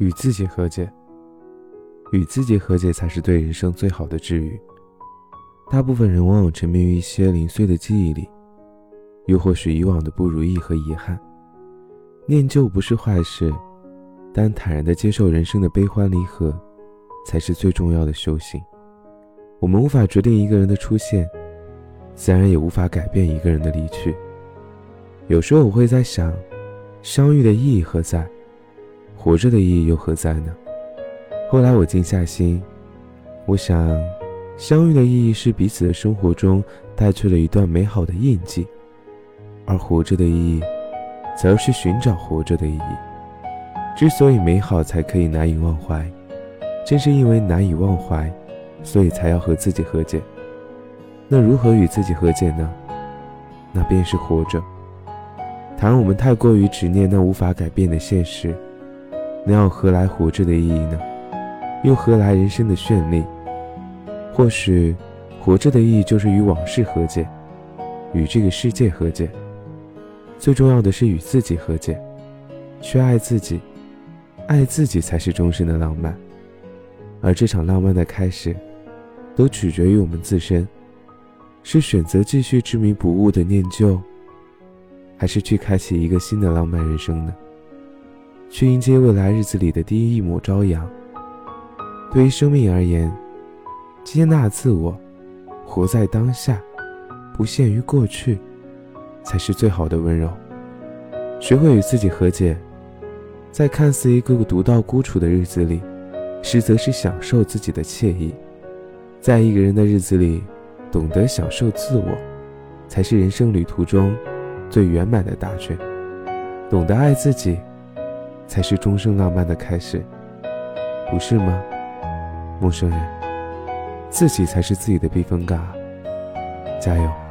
与自己和解，与自己和解才是对人生最好的治愈。大部分人往往沉迷于一些零碎的记忆里，又或是以往的不如意和遗憾。念旧不是坏事，但坦然地接受人生的悲欢离合，才是最重要的修行。我们无法决定一个人的出现，自然也无法改变一个人的离去。有时候我会在想，相遇的意义何在？活着的意义又何在呢？后来我静下心，我想，相遇的意义是彼此的生活中带去了一段美好的印记，而活着的意义，则是寻找活着的意义。之所以美好才可以难以忘怀，正是因为难以忘怀，所以才要和自己和解。那如何与自己和解呢？那便是活着。倘若我们太过于执念那无法改变的现实，那又何来活着的意义呢？又何来人生的绚丽？或许，活着的意义就是与往事和解，与这个世界和解。最重要的是与自己和解，去爱自己，爱自己才是终身的浪漫。而这场浪漫的开始，都取决于我们自身：是选择继续执迷不悟的念旧。还是去开启一个新的浪漫人生呢？去迎接未来日子里的第一抹朝阳。对于生命而言，接纳自我，活在当下，不限于过去，才是最好的温柔。学会与自己和解，在看似一个个独到孤处的日子里，实则是享受自己的惬意。在一个人的日子里，懂得享受自我，才是人生旅途中。最圆满的答卷，懂得爱自己，才是终生浪漫的开始，不是吗，陌生人？自己才是自己的避风港，加油！